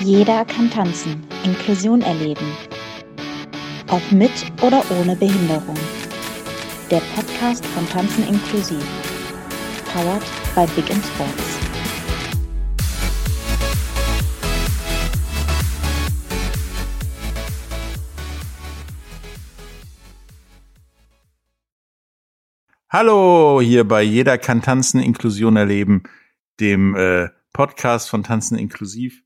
Jeder kann tanzen, Inklusion erleben. Ob mit oder ohne Behinderung. Der Podcast von Tanzen inklusiv. Powered by Big in Sports. Hallo, hier bei Jeder kann tanzen, Inklusion erleben, dem äh, Podcast von Tanzen inklusiv.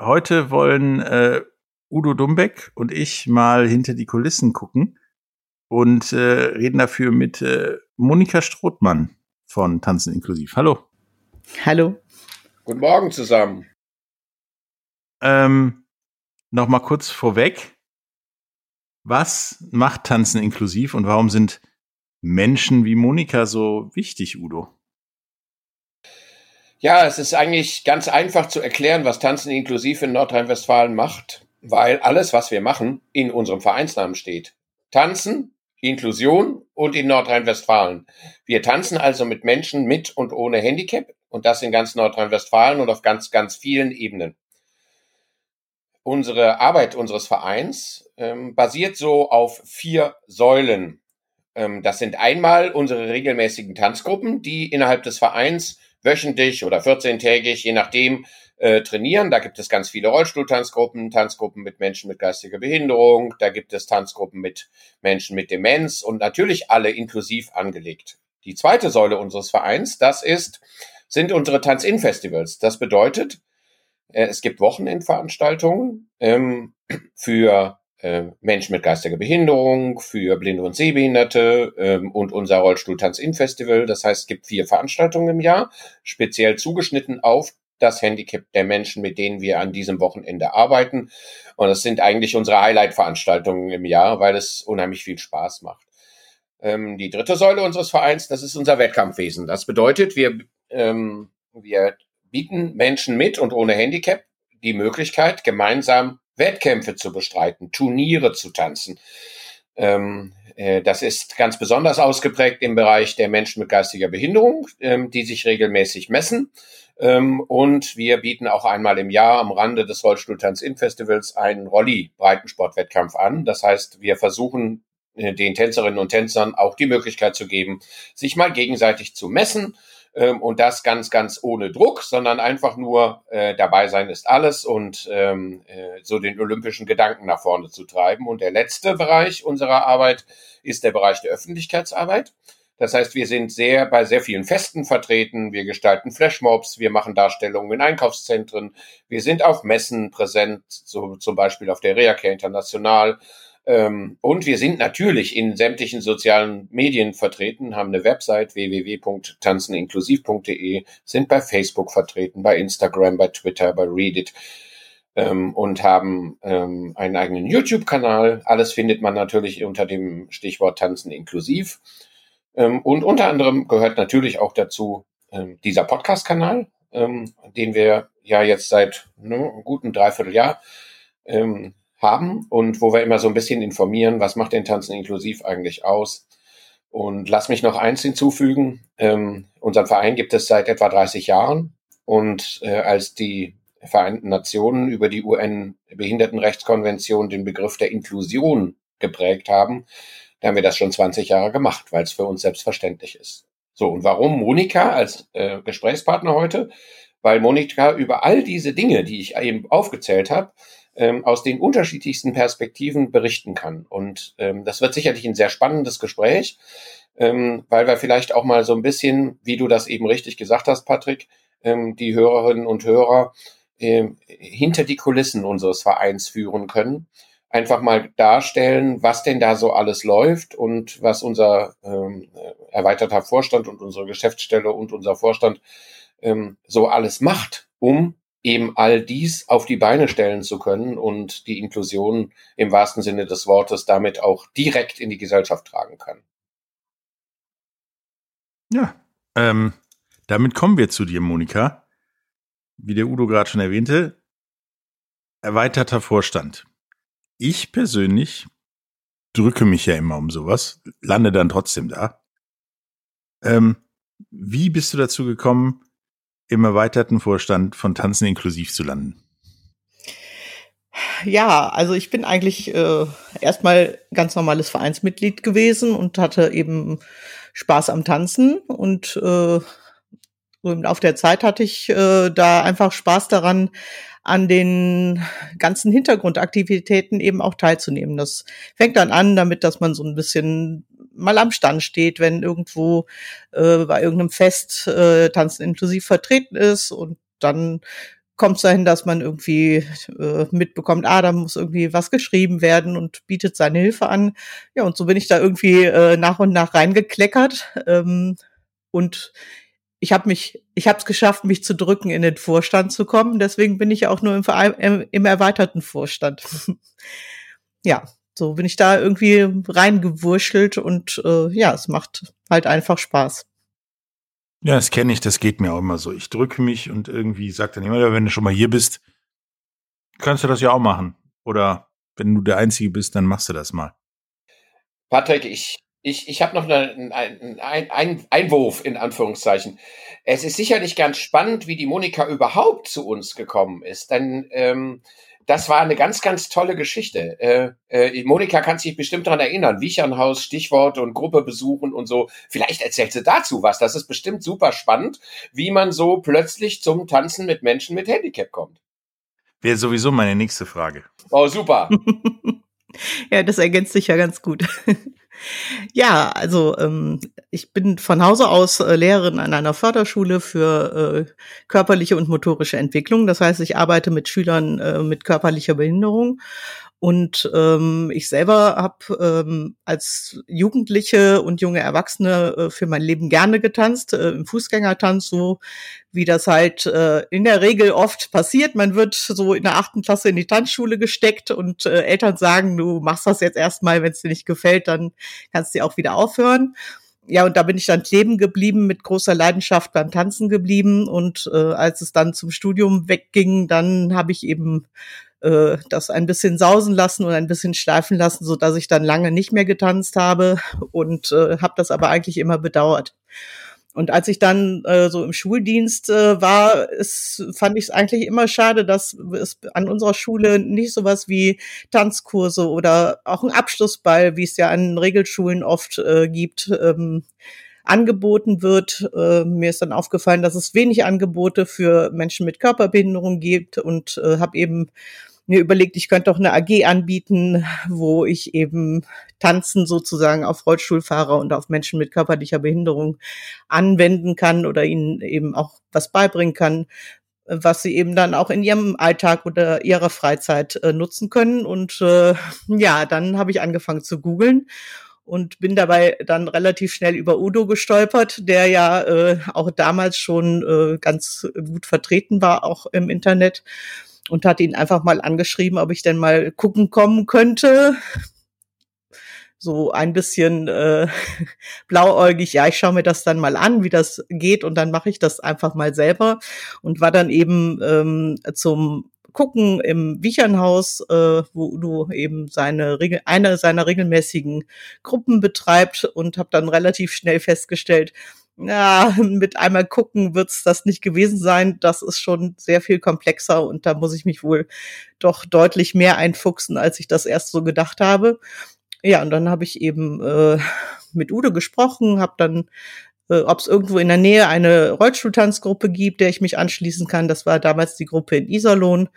Heute wollen äh, Udo Dumbeck und ich mal hinter die Kulissen gucken und äh, reden dafür mit äh, Monika Strothmann von Tanzen inklusiv. Hallo. Hallo. Guten Morgen zusammen. Ähm, noch mal kurz vorweg. Was macht Tanzen inklusiv und warum sind Menschen wie Monika so wichtig, Udo? Ja, es ist eigentlich ganz einfach zu erklären, was Tanzen inklusiv in Nordrhein-Westfalen macht, weil alles, was wir machen, in unserem Vereinsnamen steht. Tanzen, Inklusion und in Nordrhein-Westfalen. Wir tanzen also mit Menschen mit und ohne Handicap und das in ganz Nordrhein-Westfalen und auf ganz, ganz vielen Ebenen. Unsere Arbeit unseres Vereins ähm, basiert so auf vier Säulen. Ähm, das sind einmal unsere regelmäßigen Tanzgruppen, die innerhalb des Vereins wöchentlich oder 14-tägig, je nachdem, äh, trainieren. Da gibt es ganz viele Rollstuhltanzgruppen, Tanzgruppen mit Menschen mit geistiger Behinderung, da gibt es Tanzgruppen mit Menschen mit Demenz und natürlich alle inklusiv angelegt. Die zweite Säule unseres Vereins, das ist, sind unsere Tanz-In-Festivals. Das bedeutet, äh, es gibt Wochenendveranstaltungen ähm, für äh, Menschen mit geistiger Behinderung, für Blinde und Sehbehinderte ähm, und unser Rollstuhl-Tanz-In-Festival. Das heißt, es gibt vier Veranstaltungen im Jahr, speziell zugeschnitten auf das Handicap der Menschen, mit denen wir an diesem Wochenende arbeiten. Und das sind eigentlich unsere Highlight-Veranstaltungen im Jahr, weil es unheimlich viel Spaß macht. Ähm, die dritte Säule unseres Vereins, das ist unser Wettkampfwesen. Das bedeutet, wir, ähm, wir bieten Menschen mit und ohne Handicap die Möglichkeit, gemeinsam Wettkämpfe zu bestreiten, Turniere zu tanzen. Ähm, äh, das ist ganz besonders ausgeprägt im Bereich der Menschen mit geistiger Behinderung, ähm, die sich regelmäßig messen. Ähm, und wir bieten auch einmal im Jahr am Rande des Rollstuhltanz-In-Festivals einen Rolli-Breitensportwettkampf an. Das heißt, wir versuchen äh, den Tänzerinnen und Tänzern auch die Möglichkeit zu geben, sich mal gegenseitig zu messen ähm, und das ganz, ganz ohne Druck, sondern einfach nur äh, dabei sein ist alles und ähm, äh, so den olympischen Gedanken nach vorne zu treiben. Und der letzte Bereich unserer Arbeit ist der Bereich der Öffentlichkeitsarbeit. Das heißt, wir sind sehr bei sehr vielen Festen vertreten. Wir gestalten Flashmobs, wir machen Darstellungen in Einkaufszentren, wir sind auf Messen präsent, so zum Beispiel auf der Reacare International. Ähm, und wir sind natürlich in sämtlichen sozialen Medien vertreten, haben eine Website www.tanzeninklusiv.de, sind bei Facebook vertreten, bei Instagram, bei Twitter, bei Reddit ähm, und haben ähm, einen eigenen YouTube-Kanal. Alles findet man natürlich unter dem Stichwort Tanzen inklusiv. Ähm, und unter anderem gehört natürlich auch dazu ähm, dieser Podcast-Kanal, ähm, den wir ja jetzt seit ne, einem guten Dreivierteljahr haben und wo wir immer so ein bisschen informieren, was macht den Tanzen inklusiv eigentlich aus. Und lass mich noch eins hinzufügen. Ähm, unseren Verein gibt es seit etwa 30 Jahren. Und äh, als die Vereinten Nationen über die UN-Behindertenrechtskonvention den Begriff der Inklusion geprägt haben, da haben wir das schon 20 Jahre gemacht, weil es für uns selbstverständlich ist. So, und warum Monika als äh, Gesprächspartner heute? Weil Monika über all diese Dinge, die ich eben aufgezählt habe, ähm, aus den unterschiedlichsten Perspektiven berichten kann. Und ähm, das wird sicherlich ein sehr spannendes Gespräch, ähm, weil wir vielleicht auch mal so ein bisschen, wie du das eben richtig gesagt hast, Patrick, ähm, die Hörerinnen und Hörer äh, hinter die Kulissen unseres Vereins führen können einfach mal darstellen, was denn da so alles läuft und was unser ähm, erweiterter Vorstand und unsere Geschäftsstelle und unser Vorstand ähm, so alles macht, um eben all dies auf die Beine stellen zu können und die Inklusion im wahrsten Sinne des Wortes damit auch direkt in die Gesellschaft tragen kann. Ja, ähm, damit kommen wir zu dir, Monika. Wie der Udo gerade schon erwähnte, erweiterter Vorstand ich persönlich drücke mich ja immer um sowas, lande dann trotzdem da. Ähm, wie bist du dazu gekommen, im erweiterten Vorstand von Tanzen inklusiv zu landen? Ja, also ich bin eigentlich äh, erstmal ganz normales Vereinsmitglied gewesen und hatte eben Spaß am Tanzen und äh, Laufe der Zeit hatte ich äh, da einfach Spaß daran, an den ganzen Hintergrundaktivitäten eben auch teilzunehmen. Das fängt dann an damit, dass man so ein bisschen mal am Stand steht, wenn irgendwo äh, bei irgendeinem Fest äh, Tanzen inklusiv vertreten ist und dann kommt es dahin, dass man irgendwie äh, mitbekommt, ah, da muss irgendwie was geschrieben werden und bietet seine Hilfe an. Ja, und so bin ich da irgendwie äh, nach und nach reingekleckert. Ähm, und ich habe mich, ich habe es geschafft, mich zu drücken, in den Vorstand zu kommen. Deswegen bin ich auch nur im, im, im erweiterten Vorstand. ja, so bin ich da irgendwie reingewurschtelt und äh, ja, es macht halt einfach Spaß. Ja, das kenne ich, das geht mir auch immer so. Ich drücke mich und irgendwie sagt dann immer, wenn du schon mal hier bist, kannst du das ja auch machen. Oder wenn du der Einzige bist, dann machst du das mal. Patrick, ich, ich, ich habe noch einen ein, ein Einwurf in Anführungszeichen. Es ist sicherlich ganz spannend, wie die Monika überhaupt zu uns gekommen ist. Denn ähm, das war eine ganz, ganz tolle Geschichte. Äh, äh, Monika kann sich bestimmt daran erinnern. Wiechernhaus, Stichworte und Gruppe besuchen und so. Vielleicht erzählt sie dazu was. Das ist bestimmt super spannend, wie man so plötzlich zum Tanzen mit Menschen mit Handicap kommt. Wäre sowieso meine nächste Frage. Oh, super. ja, das ergänzt sich ja ganz gut. Ja, also ähm, ich bin von Hause aus äh, Lehrerin an einer Förderschule für äh, körperliche und motorische Entwicklung. Das heißt, ich arbeite mit Schülern äh, mit körperlicher Behinderung und ähm, ich selber habe ähm, als Jugendliche und junge Erwachsene äh, für mein Leben gerne getanzt, äh, im Fußgängertanz, so wie das halt äh, in der Regel oft passiert. Man wird so in der achten Klasse in die Tanzschule gesteckt und äh, Eltern sagen, du machst das jetzt erstmal, wenn es dir nicht gefällt, dann kannst du auch wieder aufhören ja, und da bin ich dann kleben geblieben, mit großer Leidenschaft beim Tanzen geblieben. Und äh, als es dann zum Studium wegging, dann habe ich eben äh, das ein bisschen sausen lassen und ein bisschen schleifen lassen, so dass ich dann lange nicht mehr getanzt habe und äh, habe das aber eigentlich immer bedauert. Und als ich dann äh, so im Schuldienst äh, war, ist, fand ich es eigentlich immer schade, dass es an unserer Schule nicht sowas wie Tanzkurse oder auch ein Abschlussball, wie es ja an Regelschulen oft äh, gibt, ähm, angeboten wird. Äh, mir ist dann aufgefallen, dass es wenig Angebote für Menschen mit Körperbehinderung gibt und äh, habe eben mir überlegt, ich könnte auch eine AG anbieten, wo ich eben Tanzen sozusagen auf Rollstuhlfahrer und auf Menschen mit körperlicher Behinderung anwenden kann oder ihnen eben auch was beibringen kann, was sie eben dann auch in ihrem Alltag oder ihrer Freizeit äh, nutzen können. Und äh, ja, dann habe ich angefangen zu googeln und bin dabei dann relativ schnell über Udo gestolpert, der ja äh, auch damals schon äh, ganz gut vertreten war, auch im Internet und hat ihn einfach mal angeschrieben, ob ich denn mal gucken kommen könnte. So ein bisschen äh, blauäugig, ja, ich schaue mir das dann mal an, wie das geht und dann mache ich das einfach mal selber und war dann eben ähm, zum gucken im Wiechernhaus, äh, wo Udo eben seine eine seiner regelmäßigen Gruppen betreibt und habe dann relativ schnell festgestellt, ja, mit einmal gucken wird's das nicht gewesen sein. Das ist schon sehr viel komplexer und da muss ich mich wohl doch deutlich mehr einfuchsen, als ich das erst so gedacht habe. Ja, und dann habe ich eben äh, mit Udo gesprochen, habe dann äh, ob es irgendwo in der Nähe eine Rollstuhltanzgruppe gibt, der ich mich anschließen kann. Das war damals die Gruppe in Iserlohn.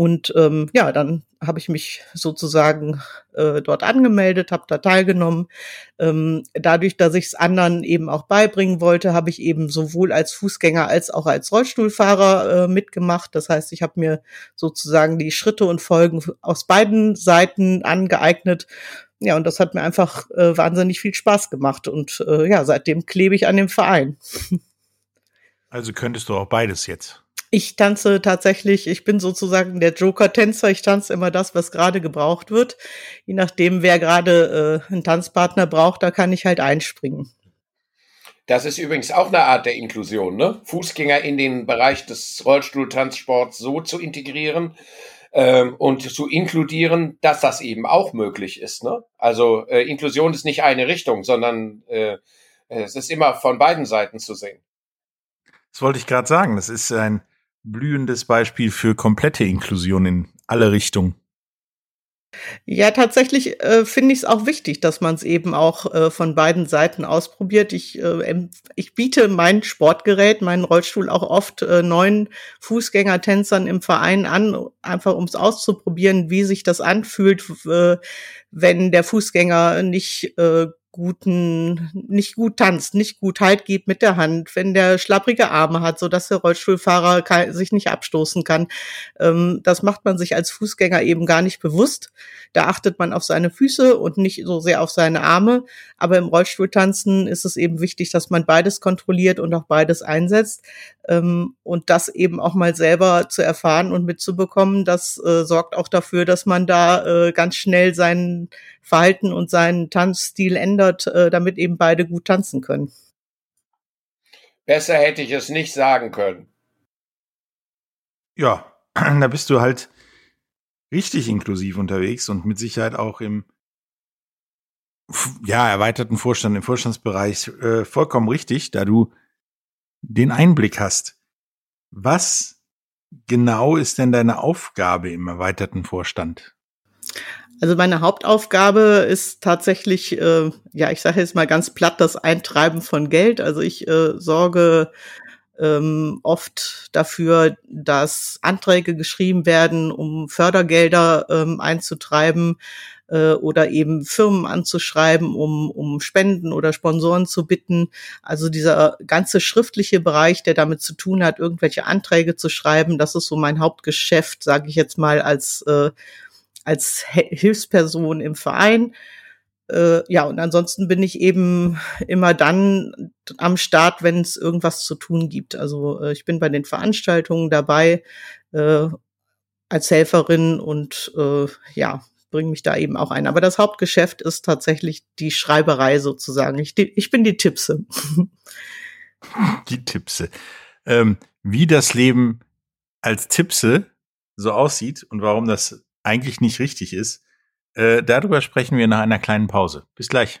Und ähm, ja, dann habe ich mich sozusagen äh, dort angemeldet, habe da teilgenommen. Ähm, dadurch, dass ich es anderen eben auch beibringen wollte, habe ich eben sowohl als Fußgänger als auch als Rollstuhlfahrer äh, mitgemacht. Das heißt, ich habe mir sozusagen die Schritte und Folgen aus beiden Seiten angeeignet. Ja, und das hat mir einfach äh, wahnsinnig viel Spaß gemacht. Und äh, ja, seitdem klebe ich an dem Verein. Also könntest du auch beides jetzt. Ich tanze tatsächlich, ich bin sozusagen der Joker-Tänzer. Ich tanze immer das, was gerade gebraucht wird. Je nachdem, wer gerade äh, einen Tanzpartner braucht, da kann ich halt einspringen. Das ist übrigens auch eine Art der Inklusion, ne? Fußgänger in den Bereich des Rollstuhltanzsports so zu integrieren ähm, und zu inkludieren, dass das eben auch möglich ist. Ne? Also äh, Inklusion ist nicht eine Richtung, sondern äh, es ist immer von beiden Seiten zu sehen. Das wollte ich gerade sagen. Das ist ein blühendes Beispiel für komplette Inklusion in alle Richtungen. Ja, tatsächlich äh, finde ich es auch wichtig, dass man es eben auch äh, von beiden Seiten ausprobiert. Ich, äh, ich biete mein Sportgerät, meinen Rollstuhl auch oft äh, neuen Fußgängertänzern im Verein an, einfach um es auszuprobieren, wie sich das anfühlt, äh, wenn der Fußgänger nicht äh, guten, nicht gut tanzt, nicht gut Halt gibt mit der Hand, wenn der schlapprige Arme hat, so dass der Rollstuhlfahrer sich nicht abstoßen kann. Ähm, das macht man sich als Fußgänger eben gar nicht bewusst. Da achtet man auf seine Füße und nicht so sehr auf seine Arme. Aber im Rollstuhltanzen ist es eben wichtig, dass man beides kontrolliert und auch beides einsetzt. Ähm, und das eben auch mal selber zu erfahren und mitzubekommen, das äh, sorgt auch dafür, dass man da äh, ganz schnell sein Verhalten und seinen Tanzstil ändert, äh, damit eben beide gut tanzen können. Besser hätte ich es nicht sagen können. Ja, da bist du halt richtig inklusiv unterwegs und mit Sicherheit auch im ja, erweiterten Vorstand, im Vorstandsbereich äh, vollkommen richtig, da du den Einblick hast. Was genau ist denn deine Aufgabe im erweiterten Vorstand? Also meine Hauptaufgabe ist tatsächlich, äh, ja, ich sage jetzt mal ganz platt, das Eintreiben von Geld. Also ich äh, sorge ähm, oft dafür, dass Anträge geschrieben werden, um Fördergelder ähm, einzutreiben äh, oder eben Firmen anzuschreiben, um, um Spenden oder Sponsoren zu bitten. Also dieser ganze schriftliche Bereich, der damit zu tun hat, irgendwelche Anträge zu schreiben, das ist so mein Hauptgeschäft, sage ich jetzt mal als äh, als Hilfsperson im Verein äh, ja, und ansonsten bin ich eben immer dann am Start, wenn es irgendwas zu tun gibt. Also äh, ich bin bei den Veranstaltungen dabei äh, als Helferin und äh, ja, bringe mich da eben auch ein. Aber das Hauptgeschäft ist tatsächlich die Schreiberei sozusagen. Ich, ich bin die Tippse. Die Tippse. Ähm, wie das Leben als Tippse so aussieht und warum das eigentlich nicht richtig ist, äh, darüber sprechen wir nach einer kleinen Pause. Bis gleich.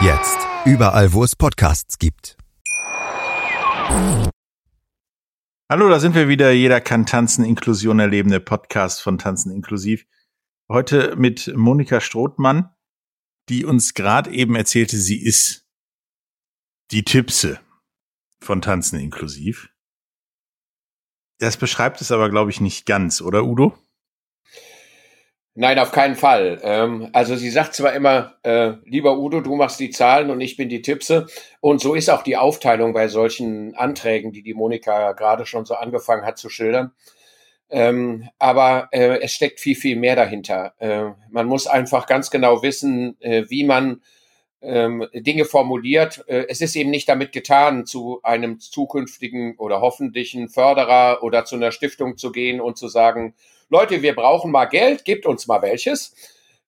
Jetzt überall, wo es Podcasts gibt. Hallo, da sind wir wieder. Jeder kann tanzen, Inklusion erleben, der Podcast von Tanzen inklusiv. Heute mit Monika Strothmann, die uns gerade eben erzählte, sie ist die Tippse von Tanzen inklusiv. Das beschreibt es aber, glaube ich, nicht ganz, oder Udo? Nein, auf keinen Fall. Ähm, also sie sagt zwar immer, äh, lieber Udo, du machst die Zahlen und ich bin die Tippse. Und so ist auch die Aufteilung bei solchen Anträgen, die die Monika gerade schon so angefangen hat zu schildern. Ähm, aber äh, es steckt viel, viel mehr dahinter. Äh, man muss einfach ganz genau wissen, äh, wie man ähm, Dinge formuliert. Äh, es ist eben nicht damit getan, zu einem zukünftigen oder hoffentlichen Förderer oder zu einer Stiftung zu gehen und zu sagen, Leute, wir brauchen mal Geld, gebt uns mal welches.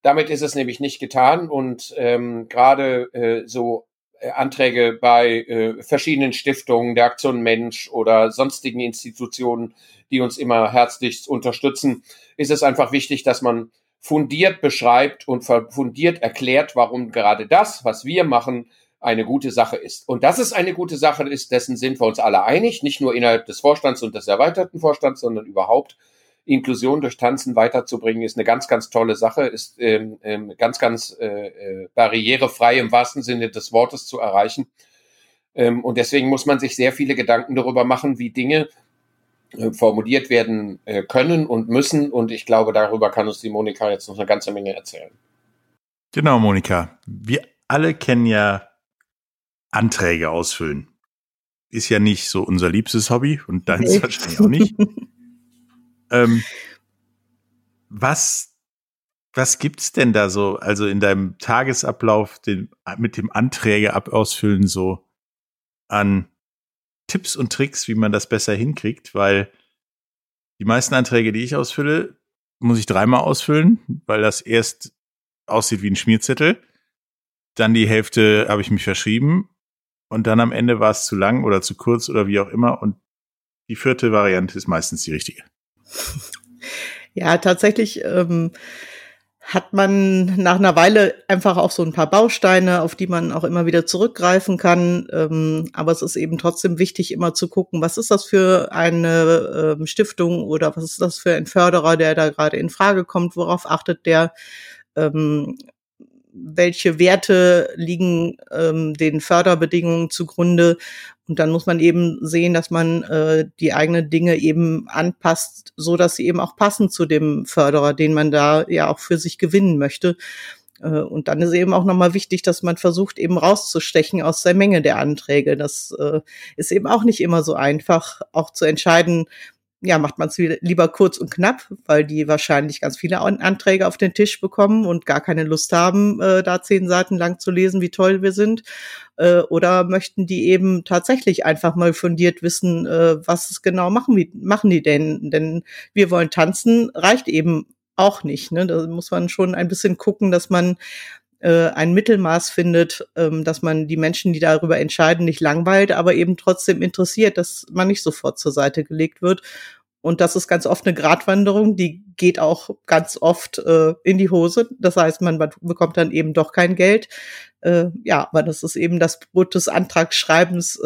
Damit ist es nämlich nicht getan und ähm, gerade äh, so äh, Anträge bei äh, verschiedenen Stiftungen, der Aktion Mensch oder sonstigen Institutionen, die uns immer herzlichst unterstützen, ist es einfach wichtig, dass man fundiert beschreibt und fundiert erklärt, warum gerade das, was wir machen, eine gute Sache ist. Und dass es eine gute Sache ist, dessen sind wir uns alle einig, nicht nur innerhalb des Vorstands und des erweiterten Vorstands, sondern überhaupt Inklusion durch Tanzen weiterzubringen, ist eine ganz, ganz tolle Sache, ist ähm, ähm, ganz, ganz äh, äh, barrierefrei im wahrsten Sinne des Wortes zu erreichen. Ähm, und deswegen muss man sich sehr viele Gedanken darüber machen, wie Dinge äh, formuliert werden äh, können und müssen. Und ich glaube, darüber kann uns die Monika jetzt noch eine ganze Menge erzählen. Genau, Monika. Wir alle kennen ja Anträge ausfüllen. Ist ja nicht so unser liebstes Hobby und deins wahrscheinlich auch nicht. Ähm, was, was gibt's denn da so, also in deinem Tagesablauf den, mit dem Anträge ab ausfüllen so an Tipps und Tricks, wie man das besser hinkriegt, weil die meisten Anträge, die ich ausfülle, muss ich dreimal ausfüllen, weil das erst aussieht wie ein Schmierzettel. Dann die Hälfte habe ich mich verschrieben und dann am Ende war es zu lang oder zu kurz oder wie auch immer und die vierte Variante ist meistens die richtige. Ja, tatsächlich ähm, hat man nach einer Weile einfach auch so ein paar Bausteine, auf die man auch immer wieder zurückgreifen kann. Ähm, aber es ist eben trotzdem wichtig, immer zu gucken, was ist das für eine ähm, Stiftung oder was ist das für ein Förderer, der da gerade in Frage kommt, worauf achtet der, ähm, welche Werte liegen ähm, den Förderbedingungen zugrunde. Und dann muss man eben sehen, dass man äh, die eigenen Dinge eben anpasst, so dass sie eben auch passen zu dem Förderer, den man da ja auch für sich gewinnen möchte. Äh, und dann ist eben auch nochmal wichtig, dass man versucht, eben rauszustechen aus der Menge der Anträge. Das äh, ist eben auch nicht immer so einfach, auch zu entscheiden, ja, macht man es lieber kurz und knapp, weil die wahrscheinlich ganz viele Anträge auf den Tisch bekommen und gar keine Lust haben, äh, da zehn Seiten lang zu lesen, wie toll wir sind. Äh, oder möchten die eben tatsächlich einfach mal fundiert wissen, äh, was es genau machen, wie, machen die denn? Denn wir wollen tanzen, reicht eben auch nicht. Ne? Da muss man schon ein bisschen gucken, dass man äh, ein Mittelmaß findet, ähm, dass man die Menschen, die darüber entscheiden, nicht langweilt, aber eben trotzdem interessiert, dass man nicht sofort zur Seite gelegt wird. Und das ist ganz oft eine Gratwanderung, die geht auch ganz oft äh, in die Hose. Das heißt, man bekommt dann eben doch kein Geld. Äh, ja, aber das ist eben das Brot des Antragsschreibens,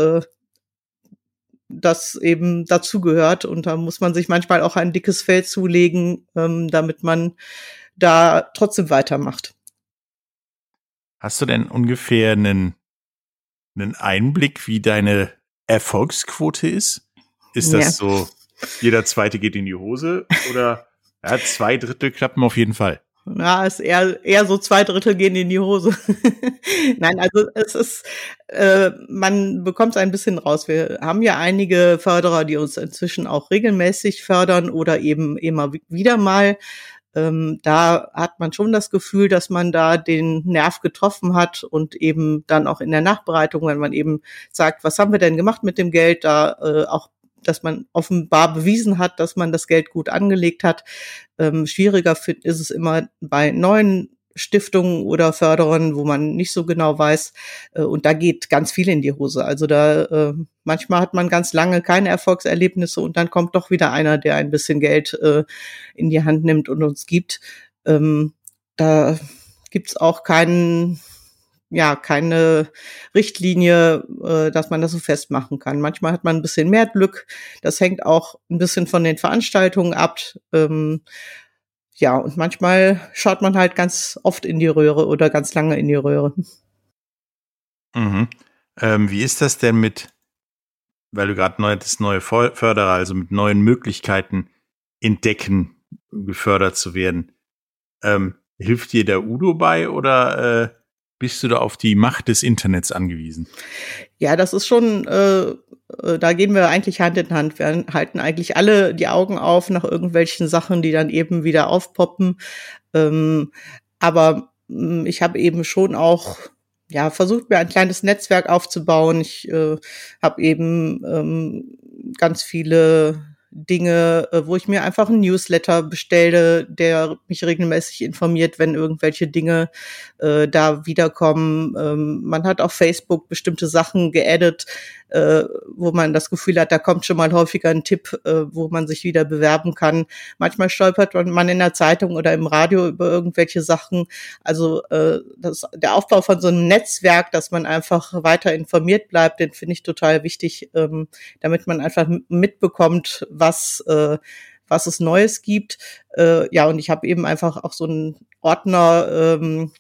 das eben dazugehört. Und da muss man sich manchmal auch ein dickes Feld zulegen, ähm, damit man da trotzdem weitermacht. Hast du denn ungefähr einen, einen Einblick, wie deine Erfolgsquote ist? Ist das ja. so, jeder zweite geht in die Hose oder ja, zwei Drittel klappen auf jeden Fall? Na, ist eher, eher so zwei Drittel gehen in die Hose. Nein, also es ist, äh, man bekommt es ein bisschen raus. Wir haben ja einige Förderer, die uns inzwischen auch regelmäßig fördern oder eben immer wieder mal ähm, da hat man schon das Gefühl, dass man da den Nerv getroffen hat und eben dann auch in der Nachbereitung, wenn man eben sagt, was haben wir denn gemacht mit dem Geld, da äh, auch dass man offenbar bewiesen hat, dass man das Geld gut angelegt hat. Ähm, schwieriger ist es immer bei neuen Stiftungen oder Förderern, wo man nicht so genau weiß. Äh, und da geht ganz viel in die Hose. Also da äh, manchmal hat man ganz lange keine Erfolgserlebnisse und dann kommt doch wieder einer, der ein bisschen Geld äh, in die Hand nimmt und uns gibt. Ähm, da gibt's auch keinen ja keine Richtlinie, dass man das so festmachen kann. Manchmal hat man ein bisschen mehr Glück. Das hängt auch ein bisschen von den Veranstaltungen ab. Ähm, ja, und manchmal schaut man halt ganz oft in die Röhre oder ganz lange in die Röhre. Mhm. Ähm, wie ist das denn mit, weil du gerade neu, das neue Förderer, also mit neuen Möglichkeiten entdecken, gefördert zu werden? Ähm, hilft dir der Udo bei oder äh, bist du da auf die Macht des Internets angewiesen? Ja, das ist schon, äh, da gehen wir eigentlich Hand in Hand. Wir halten eigentlich alle die Augen auf nach irgendwelchen Sachen, die dann eben wieder aufpoppen. Ähm, aber mh, hm, ich habe eben schon auch ja, versucht mir ein kleines Netzwerk aufzubauen. Ich äh, habe eben ähm, ganz viele Dinge, äh, wo ich mir einfach einen Newsletter bestelle, der mich regelmäßig informiert, wenn irgendwelche Dinge äh, da wiederkommen. Ähm, man hat auf Facebook bestimmte Sachen geaddet, äh, wo man das Gefühl hat, da kommt schon mal häufiger ein Tipp, äh, wo man sich wieder bewerben kann. Manchmal stolpert man in der Zeitung oder im Radio über irgendwelche Sachen. Also äh, das, der Aufbau von so einem Netzwerk, dass man einfach weiter informiert bleibt, den finde ich total wichtig, ähm, damit man einfach mitbekommt, was äh, was es Neues gibt. Äh, ja, und ich habe eben einfach auch so einen Ordner, ähm,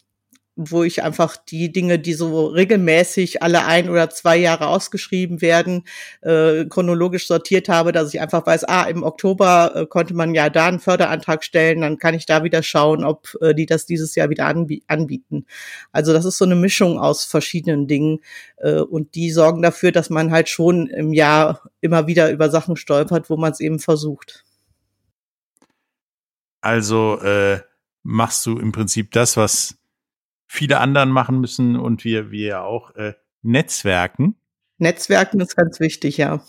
wo ich einfach die Dinge, die so regelmäßig alle ein oder zwei Jahre ausgeschrieben werden, äh, chronologisch sortiert habe, dass ich einfach weiß, ah, im Oktober äh, konnte man ja da einen Förderantrag stellen, dann kann ich da wieder schauen, ob äh, die das dieses Jahr wieder anbie anbieten. Also das ist so eine Mischung aus verschiedenen Dingen äh, und die sorgen dafür, dass man halt schon im Jahr immer wieder über Sachen stolpert, wo man es eben versucht. Also äh, machst du im Prinzip das, was viele anderen machen müssen und wir, wir auch äh, Netzwerken. Netzwerken ist ganz wichtig, ja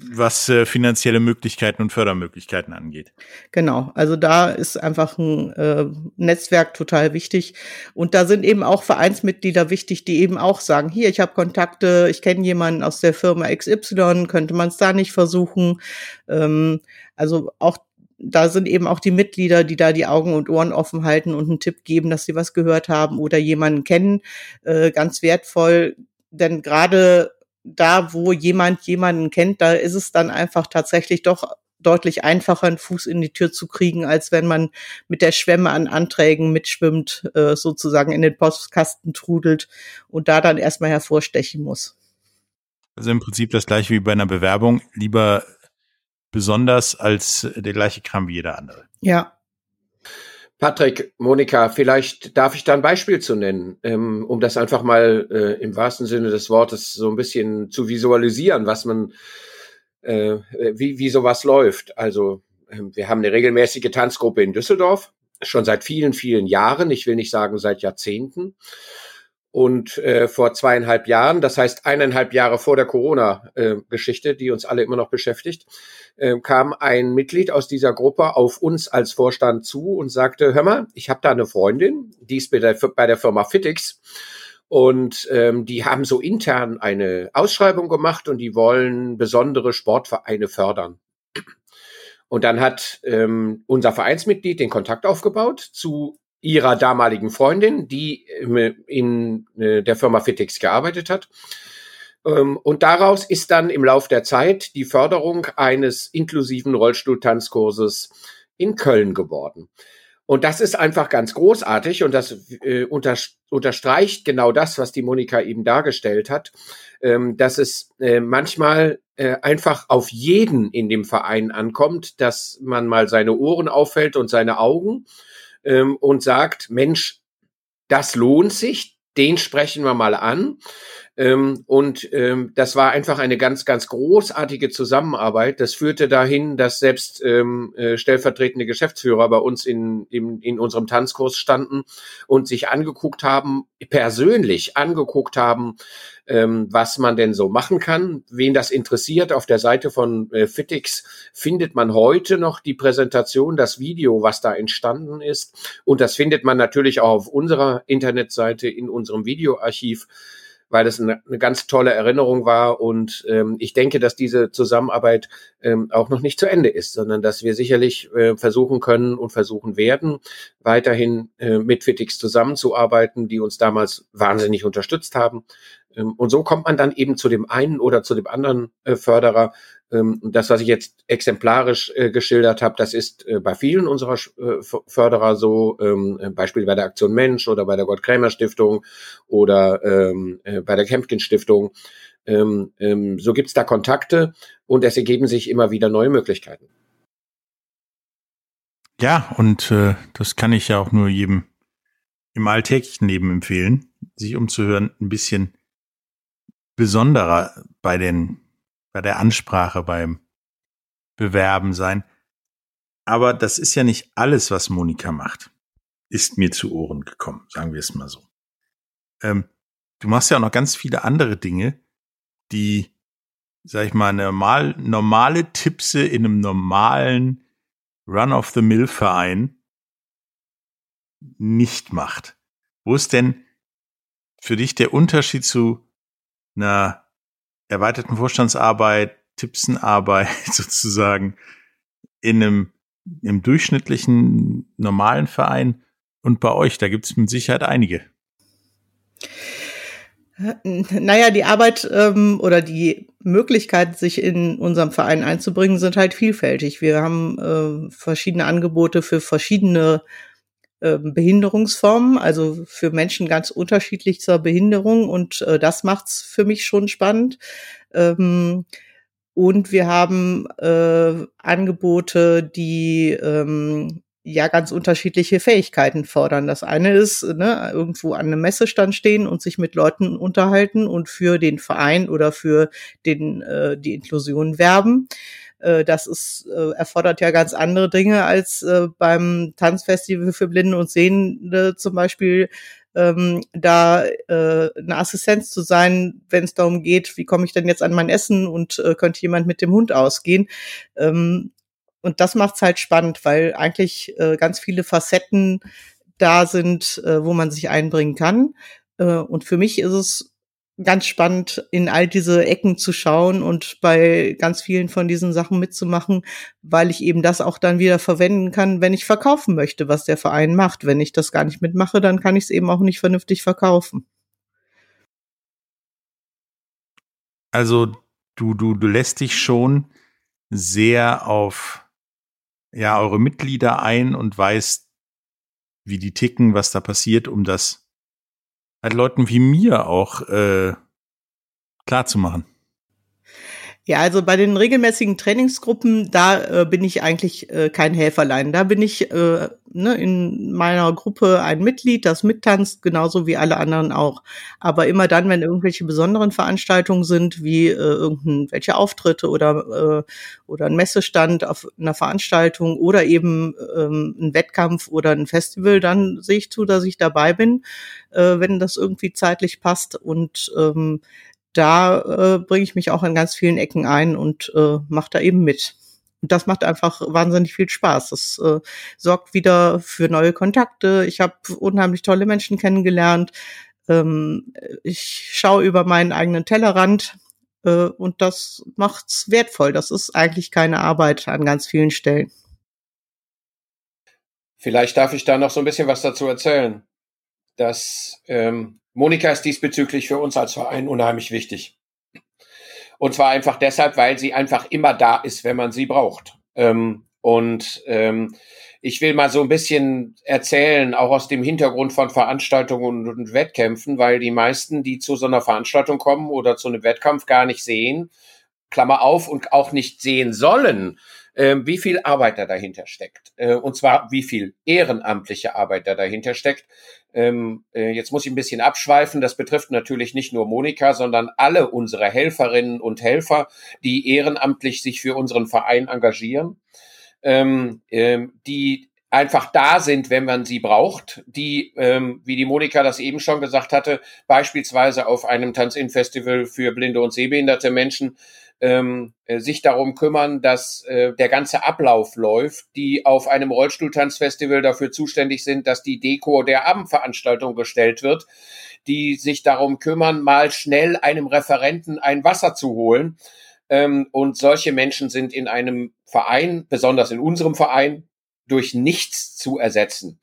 was äh, finanzielle Möglichkeiten und Fördermöglichkeiten angeht. Genau, also da ist einfach ein äh, Netzwerk total wichtig. Und da sind eben auch Vereinsmitglieder wichtig, die eben auch sagen, hier, ich habe Kontakte, ich kenne jemanden aus der Firma XY, könnte man es da nicht versuchen. Ähm, also auch da sind eben auch die Mitglieder, die da die Augen und Ohren offen halten und einen Tipp geben, dass sie was gehört haben oder jemanden kennen, äh, ganz wertvoll. Denn gerade da, wo jemand jemanden kennt, da ist es dann einfach tatsächlich doch deutlich einfacher, einen Fuß in die Tür zu kriegen, als wenn man mit der Schwemme an Anträgen mitschwimmt, äh, sozusagen in den Postkasten trudelt und da dann erstmal hervorstechen muss. Also im Prinzip das gleiche wie bei einer Bewerbung, lieber besonders als der gleiche Kram wie jeder andere. Ja, Patrick, Monika, vielleicht darf ich da ein Beispiel zu nennen, ähm, um das einfach mal äh, im wahrsten Sinne des Wortes so ein bisschen zu visualisieren, was man, äh, wie, wie sowas läuft. Also äh, wir haben eine regelmäßige Tanzgruppe in Düsseldorf, schon seit vielen, vielen Jahren, ich will nicht sagen seit Jahrzehnten. Und äh, vor zweieinhalb Jahren, das heißt eineinhalb Jahre vor der Corona-Geschichte, äh, die uns alle immer noch beschäftigt, äh, kam ein Mitglied aus dieser Gruppe auf uns als Vorstand zu und sagte, hör mal, ich habe da eine Freundin, die ist bei der, bei der Firma Fitix und ähm, die haben so intern eine Ausschreibung gemacht und die wollen besondere Sportvereine fördern. Und dann hat ähm, unser Vereinsmitglied den Kontakt aufgebaut zu ihrer damaligen Freundin, die in äh, der Firma Fitix gearbeitet hat. Ähm, und daraus ist dann im Lauf der Zeit die Förderung eines inklusiven Rollstuhltanzkurses in Köln geworden. Und das ist einfach ganz großartig und das äh, unter, unterstreicht genau das, was die Monika eben dargestellt hat, ähm, dass es äh, manchmal äh, einfach auf jeden in dem Verein ankommt, dass man mal seine Ohren auffällt und seine Augen ähm, und sagt, Mensch, das lohnt sich, den sprechen wir mal an. Ähm, und ähm, das war einfach eine ganz, ganz großartige Zusammenarbeit. Das führte dahin, dass selbst ähm, äh, stellvertretende Geschäftsführer bei uns in, in, in unserem Tanzkurs standen und sich angeguckt haben, persönlich angeguckt haben, ähm, was man denn so machen kann. Wen das interessiert, auf der Seite von äh, Fitix findet man heute noch die Präsentation, das Video, was da entstanden ist. Und das findet man natürlich auch auf unserer Internetseite in unserem Videoarchiv weil es eine, eine ganz tolle Erinnerung war. Und ähm, ich denke, dass diese Zusammenarbeit ähm, auch noch nicht zu Ende ist, sondern dass wir sicherlich äh, versuchen können und versuchen werden, weiterhin äh, mit Fitix zusammenzuarbeiten, die uns damals wahnsinnig unterstützt haben. Ähm, und so kommt man dann eben zu dem einen oder zu dem anderen äh, Förderer. Ähm, das, was ich jetzt exemplarisch äh, geschildert habe, das ist äh, bei vielen unserer Förderer so, ähm, Beispiel bei der Aktion Mensch oder bei der Gott-Krämer-Stiftung oder bei der Kempkin-Stiftung. so gibt es da Kontakte und es ergeben sich immer wieder neue Möglichkeiten. Ja, und äh, das kann ich ja auch nur jedem im alltäglichen Leben empfehlen, sich umzuhören, ein bisschen besonderer bei den, bei der Ansprache, beim Bewerben sein. Aber das ist ja nicht alles, was Monika macht. Ist mir zu Ohren gekommen, sagen wir es mal so. Ähm, du machst ja auch noch ganz viele andere Dinge, die, sag ich mal, normal, normale Tippse in einem normalen Run-of-the-Mill-Verein nicht macht. Wo ist denn für dich der Unterschied zu einer erweiterten Vorstandsarbeit, Tippsenarbeit sozusagen in einem im durchschnittlichen normalen Verein und bei euch, da gibt es mit Sicherheit einige. Naja, die Arbeit ähm, oder die Möglichkeit, sich in unserem Verein einzubringen, sind halt vielfältig. Wir haben äh, verschiedene Angebote für verschiedene Behinderungsformen, also für Menschen ganz unterschiedlichster Behinderung und äh, das macht's für mich schon spannend. Ähm, und wir haben äh, Angebote, die ähm, ja ganz unterschiedliche Fähigkeiten fordern. Das eine ist, ne, irgendwo an einem Messestand stehen und sich mit Leuten unterhalten und für den Verein oder für den äh, die Inklusion werben. Äh, das ist, äh, erfordert ja ganz andere Dinge als äh, beim Tanzfestival für Blinde und Sehende zum Beispiel ähm, da äh, eine Assistenz zu sein, wenn es darum geht, wie komme ich denn jetzt an mein Essen und äh, könnte jemand mit dem Hund ausgehen. Ähm, und das macht's halt spannend, weil eigentlich äh, ganz viele Facetten da sind, äh, wo man sich einbringen kann. Äh, und für mich ist es ganz spannend, in all diese Ecken zu schauen und bei ganz vielen von diesen Sachen mitzumachen, weil ich eben das auch dann wieder verwenden kann, wenn ich verkaufen möchte, was der Verein macht. Wenn ich das gar nicht mitmache, dann kann ich es eben auch nicht vernünftig verkaufen. Also du, du, du lässt dich schon sehr auf ja, eure Mitglieder ein und weißt, wie die ticken, was da passiert, um das halt Leuten wie mir auch äh, klar zu machen. Ja, also bei den regelmäßigen Trainingsgruppen, da äh, bin ich eigentlich äh, kein Helferlein. Da bin ich äh, ne, in meiner Gruppe ein Mitglied, das mittanzt, genauso wie alle anderen auch. Aber immer dann, wenn irgendwelche besonderen Veranstaltungen sind, wie äh, irgendwelche Auftritte oder, äh, oder ein Messestand auf einer Veranstaltung oder eben ähm, ein Wettkampf oder ein Festival, dann sehe ich zu, dass ich dabei bin, äh, wenn das irgendwie zeitlich passt und ähm, da äh, bringe ich mich auch an ganz vielen Ecken ein und äh, mache da eben mit. Und das macht einfach wahnsinnig viel Spaß. Das äh, sorgt wieder für neue Kontakte. Ich habe unheimlich tolle Menschen kennengelernt. Ähm, ich schaue über meinen eigenen Tellerrand äh, und das macht's wertvoll. Das ist eigentlich keine Arbeit an ganz vielen Stellen. Vielleicht darf ich da noch so ein bisschen was dazu erzählen. Dass ähm, Monika ist diesbezüglich für uns als Verein unheimlich wichtig. Und zwar einfach deshalb, weil sie einfach immer da ist, wenn man sie braucht. Ähm, und ähm, ich will mal so ein bisschen erzählen, auch aus dem Hintergrund von Veranstaltungen und, und, Wettkämpfen, weil die meisten, die zu so einer Veranstaltung kommen oder zu einem Wettkampf gar nicht sehen, Klammer auf, und auch nicht sehen sollen, äh, wie viel Arbeit da dahinter steckt. Äh, und zwar wie viel ehrenamtliche Arbeit da dahinter steckt. Ähm, äh, jetzt muss ich ein bisschen abschweifen. Das betrifft natürlich nicht nur Monika, sondern alle unsere Helferinnen und Helfer, die ehrenamtlich sich für unseren Verein engagieren, ähm, ähm, die einfach da sind, wenn man sie braucht, die, ähm, wie die Monika das eben schon gesagt hatte, beispielsweise auf einem Tanz-In-Festival für blinde und sehbehinderte Menschen ähm, äh, sich darum kümmern, dass äh, der ganze Ablauf läuft, die auf einem Rollstuhltanzfestival dafür zuständig sind, dass die Deko der Abendveranstaltung gestellt wird, die sich darum kümmern, mal schnell einem Referenten ein Wasser zu holen. Ähm, und solche Menschen sind in einem Verein, besonders in unserem Verein, durch nichts zu ersetzen.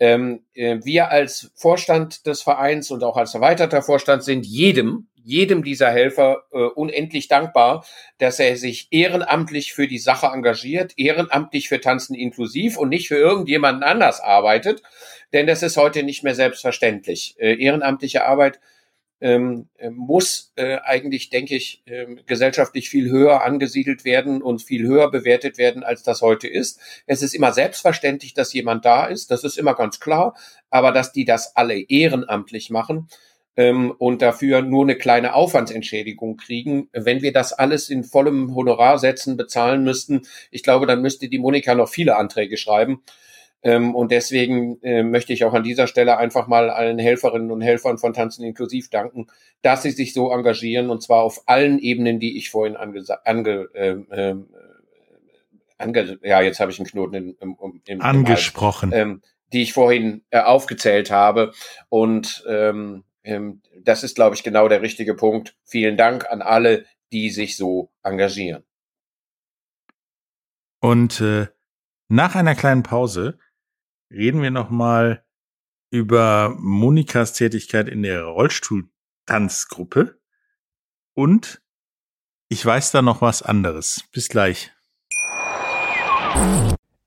Ähm, äh, wir als Vorstand des Vereins und auch als erweiterter Vorstand sind jedem, jedem dieser Helfer äh, unendlich dankbar, dass er sich ehrenamtlich für die Sache engagiert, ehrenamtlich für Tanzen inklusiv und nicht für irgendjemanden anders arbeitet, denn das ist heute nicht mehr selbstverständlich. Äh, ehrenamtliche Arbeit ähm, äh, muss äh, eigentlich, denke ich, äh, gesellschaftlich viel höher angesiedelt werden und viel höher bewertet werden, als das heute ist. Es ist immer selbstverständlich, dass jemand da ist, das ist immer ganz klar, aber dass die das alle ehrenamtlich machen, ähm, und dafür nur eine kleine Aufwandsentschädigung kriegen. Wenn wir das alles in vollem Honorarsätzen bezahlen müssten, ich glaube, dann müsste die Monika noch viele Anträge schreiben. Ähm, und deswegen äh, möchte ich auch an dieser Stelle einfach mal allen Helferinnen und Helfern von Tanzen inklusiv danken, dass sie sich so engagieren und zwar auf allen Ebenen, die ich vorhin ange, ange, äh, äh, ange ja jetzt habe ich einen Knoten im, im, im angesprochen, im ähm, die ich vorhin äh, aufgezählt habe und ähm, ähm, das ist, glaube ich, genau der richtige Punkt. Vielen Dank an alle, die sich so engagieren. Und äh, nach einer kleinen Pause reden wir noch mal über Monikas Tätigkeit in der Rollstuhltanzgruppe und ich weiß da noch was anderes. Bis gleich.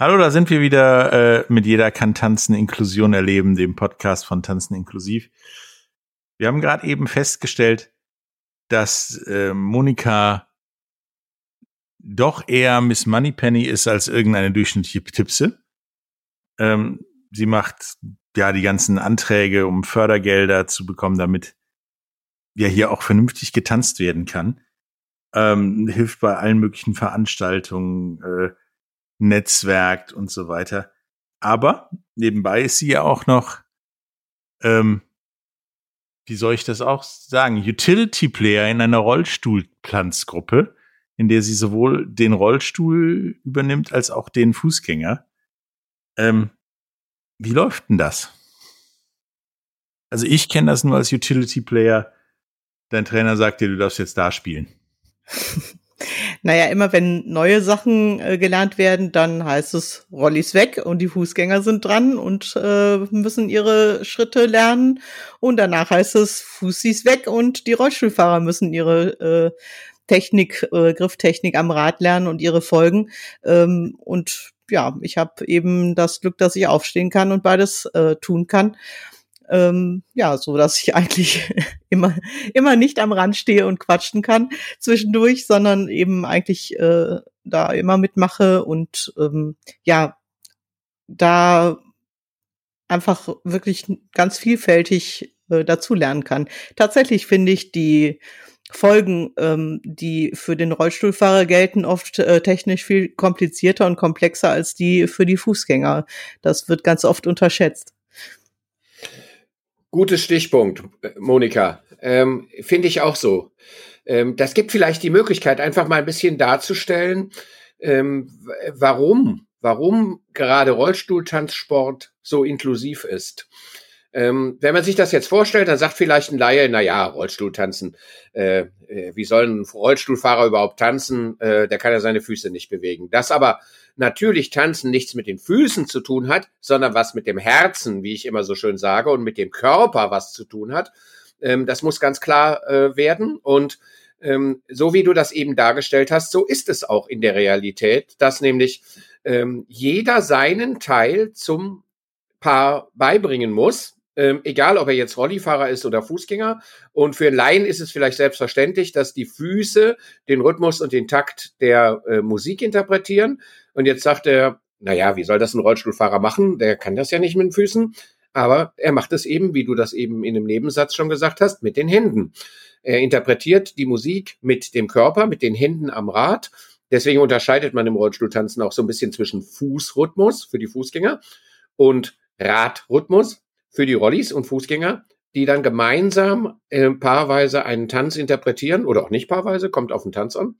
Hallo, da sind wir wieder äh, mit jeder kann tanzen Inklusion erleben, dem Podcast von Tanzen inklusiv. Wir haben gerade eben festgestellt, dass äh, Monika doch eher Miss Moneypenny ist als irgendeine durchschnittliche Tipse. Ähm, sie macht ja die ganzen Anträge, um Fördergelder zu bekommen, damit ja hier auch vernünftig getanzt werden kann. Ähm, hilft bei allen möglichen Veranstaltungen, äh, netzwerkt und so weiter. Aber nebenbei ist sie ja auch noch, ähm, wie soll ich das auch sagen, Utility Player in einer Rollstuhlplanzgruppe, in der sie sowohl den Rollstuhl übernimmt als auch den Fußgänger. Ähm, wie läuft denn das? Also ich kenne das nur als Utility Player. Dein Trainer sagt dir, du darfst jetzt da spielen. Naja, immer wenn neue Sachen äh, gelernt werden, dann heißt es Rollis weg und die Fußgänger sind dran und äh, müssen ihre Schritte lernen. Und danach heißt es Fußis weg und die Rollstuhlfahrer müssen ihre äh, Technik, äh, Grifftechnik am Rad lernen und ihre Folgen. Ähm, und ja, ich habe eben das Glück, dass ich aufstehen kann und beides äh, tun kann ähm, ja, so dass ich eigentlich immer immer nicht am Rand stehe und quatschen kann zwischendurch, sondern eben eigentlich äh, da immer mitmache und ähm, ja, da einfach wirklich ganz vielfältig äh, dazu lernen kann. Tatsächlich finde ich die Folgen, ähm, die für den Rollstuhlfahrer gelten, oft äh, technisch viel komplizierter und komplexer als die für die Fußgänger. Das wird ganz oft unterschätzt. Gutes Stichpunkt, Monika. Ähm, Finde ich auch so. Ähm, das gibt vielleicht die Möglichkeit, einfach mal ein bisschen darzustellen, ähm, warum, warum gerade Rollstuhltanzsport so inklusiv ist. Ähm, wenn man sich das jetzt vorstellt, dann sagt vielleicht ein Laie, na ja, Rollstuhltanzen, äh, äh, wie soll ein Rollstuhlfahrer überhaupt tanzen? Äh, der kann ja seine Füße nicht bewegen. Das aber natürlich Tanzen nichts mit den Füßen zu tun hat, sondern was mit dem Herzen, wie ich immer so schön sage, und mit dem Körper was zu tun hat. Ähm, das muss ganz klar äh, werden. Und ähm, so wie du das eben dargestellt hast, so ist es auch in der Realität, dass nämlich ähm, jeder seinen Teil zum Paar beibringen muss ähm, egal ob er jetzt Rollifahrer ist oder Fußgänger. Und für Laien ist es vielleicht selbstverständlich, dass die Füße den Rhythmus und den Takt der äh, Musik interpretieren. Und jetzt sagt er, naja, wie soll das ein Rollstuhlfahrer machen? Der kann das ja nicht mit den Füßen. Aber er macht es eben, wie du das eben in einem Nebensatz schon gesagt hast, mit den Händen. Er interpretiert die Musik mit dem Körper, mit den Händen am Rad. Deswegen unterscheidet man im Rollstuhltanzen auch so ein bisschen zwischen Fußrhythmus für die Fußgänger und Radrhythmus für die Rollis und Fußgänger, die dann gemeinsam äh, paarweise einen Tanz interpretieren oder auch nicht paarweise, kommt auf den Tanz an,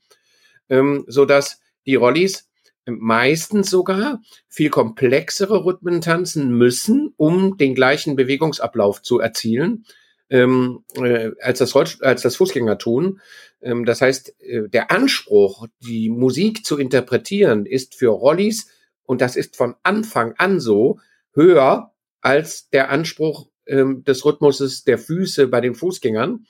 ähm, so dass die Rollis meistens sogar viel komplexere Rhythmen tanzen müssen, um den gleichen Bewegungsablauf zu erzielen, ähm, äh, als, das als das Fußgänger tun. Ähm, das heißt, äh, der Anspruch, die Musik zu interpretieren, ist für Rollis, und das ist von Anfang an so, höher als der Anspruch ähm, des Rhythmuses der Füße bei den Fußgängern.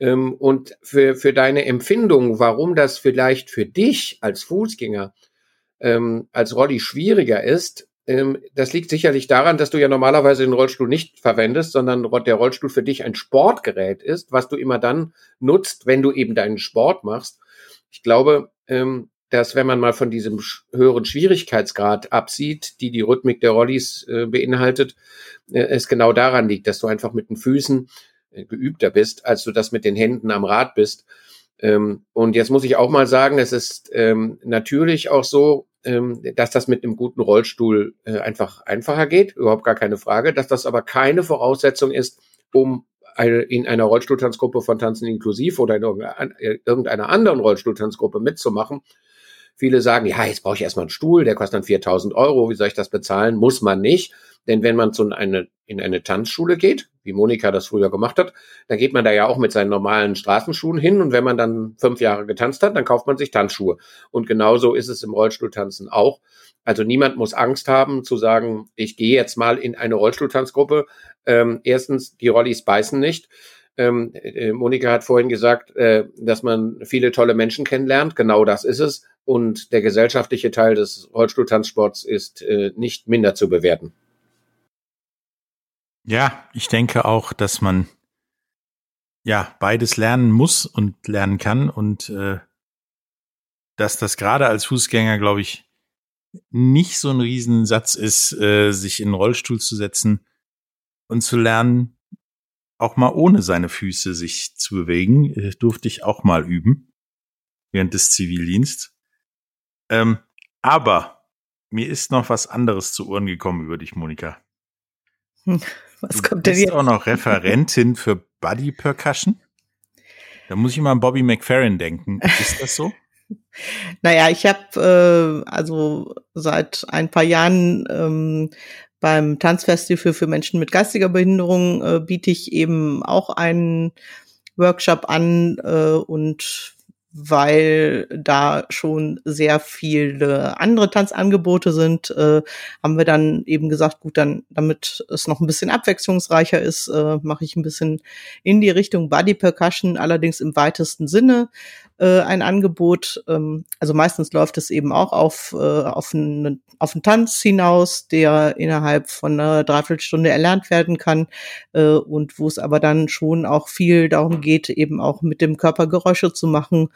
Ähm, und für, für deine Empfindung, warum das vielleicht für dich als Fußgänger ähm, als Rolli schwieriger ist, ähm, das liegt sicherlich daran, dass du ja normalerweise den Rollstuhl nicht verwendest, sondern der Rollstuhl für dich ein Sportgerät ist, was du immer dann nutzt, wenn du eben deinen Sport machst. Ich glaube, ähm, dass wenn man mal von diesem höheren Schwierigkeitsgrad absieht, die die Rhythmik der Rollis äh, beinhaltet, äh, es genau daran liegt, dass du einfach mit den Füßen äh, geübter bist, als du das mit den Händen am Rad bist. Ähm, und jetzt muss ich auch mal sagen, es ist ähm, natürlich auch so, ähm, dass das mit einem guten Rollstuhl äh, einfach einfacher geht, überhaupt gar keine Frage, dass das aber keine Voraussetzung ist, um in einer Rollstuhltanzgruppe von Tanzen inklusiv oder in irgendeiner anderen Rollstuhltanzgruppe mitzumachen, Viele sagen, ja, jetzt brauche ich erstmal einen Stuhl, der kostet dann 4000 Euro, wie soll ich das bezahlen? Muss man nicht. Denn wenn man zu eine, in eine Tanzschule geht, wie Monika das früher gemacht hat, dann geht man da ja auch mit seinen normalen Straßenschuhen hin und wenn man dann fünf Jahre getanzt hat, dann kauft man sich Tanzschuhe. Und genauso ist es im Rollstuhltanzen auch. Also niemand muss Angst haben zu sagen, ich gehe jetzt mal in eine Rollstuhltanzgruppe. Ähm, erstens, die Rollis beißen nicht. Ähm, äh, Monika hat vorhin gesagt, äh, dass man viele tolle Menschen kennenlernt. Genau das ist es. und der gesellschaftliche Teil des Rollstuhltanzsports ist äh, nicht minder zu bewerten. Ja, ich denke auch, dass man ja beides lernen muss und lernen kann und äh, dass das gerade als Fußgänger, glaube ich, nicht so ein Riesensatz ist, äh, sich in einen Rollstuhl zu setzen und zu lernen, auch mal ohne seine Füße sich zu bewegen. Äh, durfte ich auch mal üben während des Zivildienst. Ähm, aber mir ist noch was anderes zu Ohren gekommen über dich, Monika. Was du kommt denn bist jetzt? auch noch Referentin für Body Percussion. Da muss ich immer an Bobby McFerrin denken. Ist das so? Naja, ich habe äh, also seit ein paar Jahren ähm, beim Tanzfestival für Menschen mit geistiger Behinderung äh, biete ich eben auch einen Workshop an äh, und weil da schon sehr viele andere Tanzangebote sind, äh, haben wir dann eben gesagt, gut, dann, damit es noch ein bisschen abwechslungsreicher ist, äh, mache ich ein bisschen in die Richtung Body Percussion, allerdings im weitesten Sinne äh, ein Angebot. Ähm, also meistens läuft es eben auch auf, äh, auf, einen, auf einen Tanz hinaus, der innerhalb von einer Dreiviertelstunde erlernt werden kann äh, und wo es aber dann schon auch viel darum geht, eben auch mit dem Körper Geräusche zu machen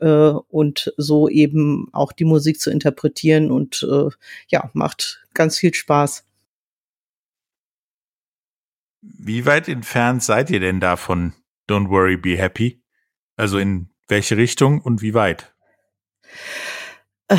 äh, und so eben auch die Musik zu interpretieren und äh, ja, macht ganz viel Spaß. Wie weit entfernt seid ihr denn davon Don't Worry, Be Happy? Also in welche Richtung und wie weit? Äh,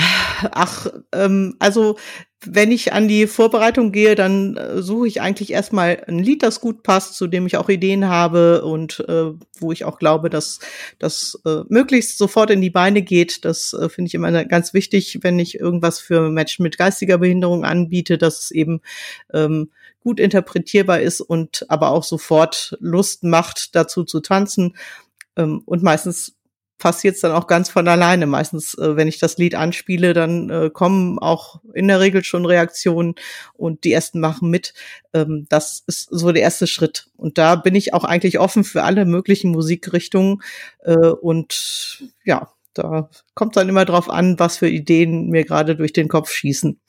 Ach, ähm, also wenn ich an die Vorbereitung gehe, dann äh, suche ich eigentlich erstmal ein Lied, das gut passt, zu dem ich auch Ideen habe und äh, wo ich auch glaube, dass das äh, möglichst sofort in die Beine geht. Das äh, finde ich immer ganz wichtig, wenn ich irgendwas für Menschen mit geistiger Behinderung anbiete, dass es eben ähm, gut interpretierbar ist und aber auch sofort Lust macht, dazu zu tanzen. Ähm, und meistens passiert es dann auch ganz von alleine. Meistens, äh, wenn ich das Lied anspiele, dann äh, kommen auch in der Regel schon Reaktionen und die ersten machen mit. Ähm, das ist so der erste Schritt. Und da bin ich auch eigentlich offen für alle möglichen Musikrichtungen. Äh, und ja, da kommt dann immer drauf an, was für Ideen mir gerade durch den Kopf schießen.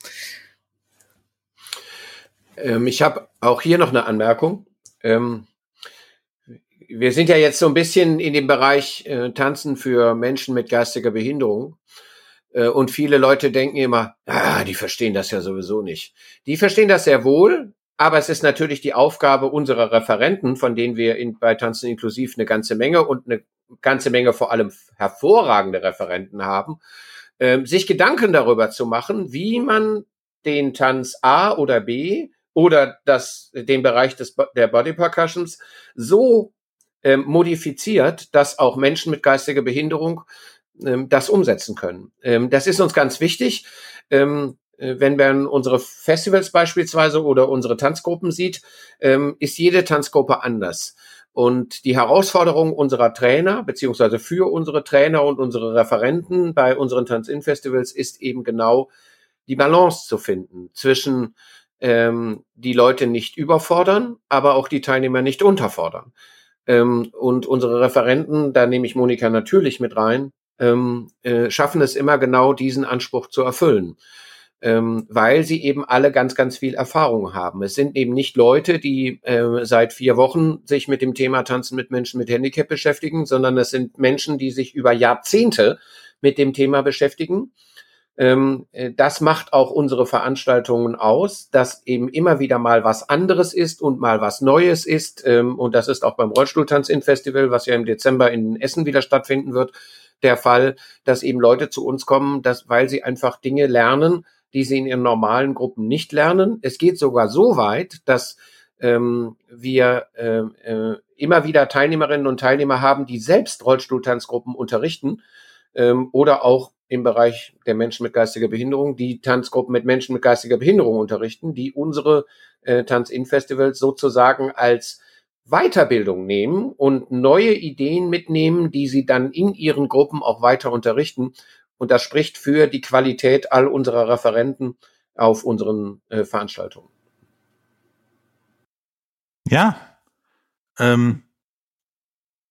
Ähm, ich habe auch hier noch eine Anmerkung. Ähm, wir sind ja jetzt so ein bisschen in dem Bereich äh, Tanzen für Menschen mit geistiger Behinderung. Äh, und viele Leute denken immer, ah, die verstehen das ja sowieso nicht. Die verstehen das sehr wohl, aber es ist natürlich die Aufgabe unserer Referenten, von denen wir in, bei Tanzen inklusiv eine ganze Menge und eine ganze Menge vor allem hervorragende Referenten haben, äh, sich Gedanken darüber zu machen, wie man den Tanz A oder B oder das, den Bereich des, der Body Percussions so ähm, modifiziert, dass auch Menschen mit geistiger Behinderung ähm, das umsetzen können. Ähm, das ist uns ganz wichtig. Ähm, äh, wenn man unsere Festivals beispielsweise oder unsere Tanzgruppen sieht, ähm, ist jede Tanzgruppe anders. Und die Herausforderung unserer Trainer, beziehungsweise für unsere Trainer und unsere Referenten bei unseren Tanz-In-Festivals ist eben genau die Balance zu finden zwischen ähm, die Leute nicht überfordern, aber auch die Teilnehmer nicht unterfordern. Ähm, und unsere Referenten, da nehme ich Monika natürlich mit rein, ähm, äh, schaffen es immer genau diesen Anspruch zu erfüllen. Ähm, weil sie eben alle ganz, ganz viel Erfahrung haben. Es sind eben nicht Leute, die äh, seit vier Wochen sich mit dem Thema Tanzen mit Menschen mit Handicap beschäftigen, sondern es sind Menschen, die sich über Jahrzehnte mit dem Thema beschäftigen ähm, äh, das macht auch unsere Veranstaltungen aus, dass eben immer wieder mal was anderes ist und mal was Neues ist. Ähm, und das ist auch beim Rollstuhltanz-In-Festival, was ja im Dezember in Essen wieder stattfinden wird, der Fall, dass eben Leute zu uns kommen, dass, weil sie einfach Dinge lernen, die sie in ihren normalen Gruppen nicht lernen. Es geht sogar so weit, dass ähm, wir äh, äh, immer wieder Teilnehmerinnen und Teilnehmer haben, die selbst Rollstuhltanzgruppen unterrichten ähm, oder auch im Bereich der Menschen mit geistiger Behinderung, die Tanzgruppen mit Menschen mit geistiger Behinderung unterrichten, die unsere äh, Tanz-In-Festivals sozusagen als Weiterbildung nehmen und neue Ideen mitnehmen, die sie dann in ihren Gruppen auch weiter unterrichten. Und das spricht für die Qualität all unserer Referenten auf unseren äh, Veranstaltungen. Ja, ähm,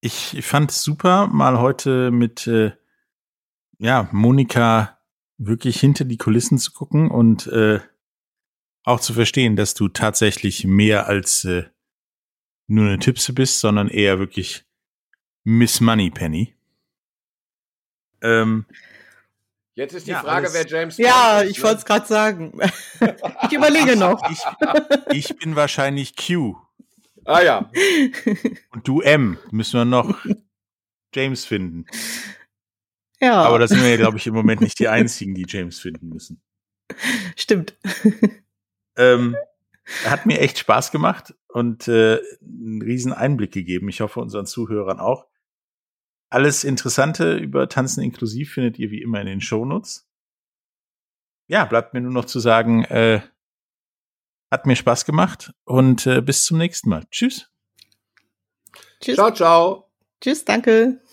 ich, fand es super, mal heute mit äh, ja, Monika wirklich hinter die Kulissen zu gucken und äh, auch zu verstehen, dass du tatsächlich mehr als äh, nur eine Tippse bist, sondern eher wirklich Miss Moneypenny. Ähm, Jetzt ist die Ja, Frage, alles- wer James Ja, Bond ist, ich ne? wollte es gerade sagen. ich überlege noch. ich, ich bin wahrscheinlich Q Ah ja. und du M. Müssen wir noch James finden. Ja, Aber da sind wir ja, glaube ich, im Moment nicht die einzigen, die James finden müssen. stimmt. Ähm, hat mir echt Spaß gemacht und äh, einen riesen Einblick gegeben. Ich hoffe unseren Zuhörern auch. Alles Interessante über Tanzen inklusiv findet ihr wie immer in den Shownotes. Ja, bleibt mir nur noch zu sagen, äh, hat mir Spaß gemacht und äh, bis zum nächsten Mal. Tschüss. Tschüss. Ciao, ciao. Tschüss, danke.